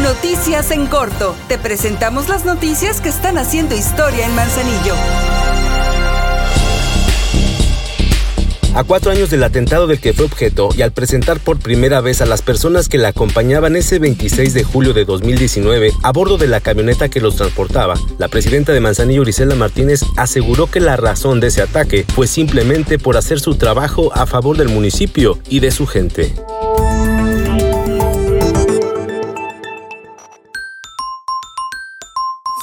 Noticias en corto. Te presentamos las noticias que están haciendo historia en Manzanillo. A cuatro años del atentado del que fue objeto y al presentar por primera vez a las personas que la acompañaban ese 26 de julio de 2019 a bordo de la camioneta que los transportaba, la presidenta de Manzanillo, Grisela Martínez, aseguró que la razón de ese ataque fue simplemente por hacer su trabajo a favor del municipio y de su gente.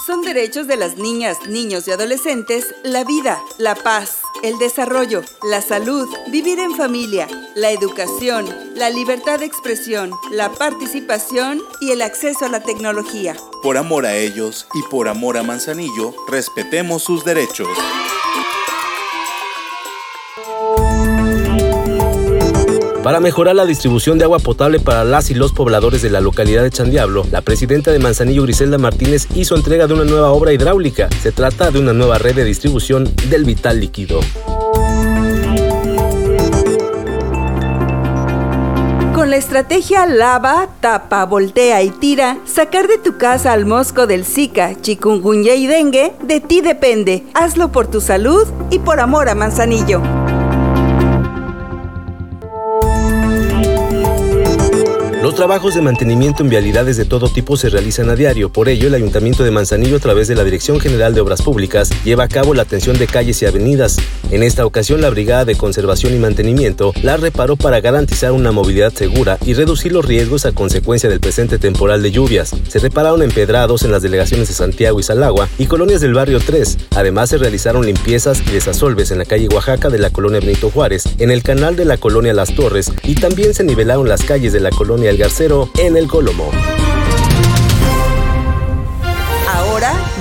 Son derechos de las niñas, niños y adolescentes la vida, la paz, el desarrollo, la salud, vivir en familia, la educación, la libertad de expresión, la participación y el acceso a la tecnología. Por amor a ellos y por amor a Manzanillo, respetemos sus derechos. Para mejorar la distribución de agua potable para las y los pobladores de la localidad de Chandiablo, la presidenta de Manzanillo, Griselda Martínez, hizo entrega de una nueva obra hidráulica. Se trata de una nueva red de distribución del vital líquido. Con la estrategia lava, tapa, voltea y tira, sacar de tu casa al mosco del Zika, chikungunya y dengue, de ti depende. Hazlo por tu salud y por amor a Manzanillo. Los trabajos de mantenimiento en vialidades de todo tipo se realizan a diario, por ello el Ayuntamiento de Manzanillo a través de la Dirección General de Obras Públicas lleva a cabo la atención de calles y avenidas. En esta ocasión la Brigada de Conservación y Mantenimiento la reparó para garantizar una movilidad segura y reducir los riesgos a consecuencia del presente temporal de lluvias. Se repararon empedrados en las delegaciones de Santiago y Salagua y colonias del barrio 3. Además se realizaron limpiezas y desasolves en la calle Oaxaca de la colonia Benito Juárez, en el canal de la colonia Las Torres y también se nivelaron las calles de la colonia El Garcero en el Colomo.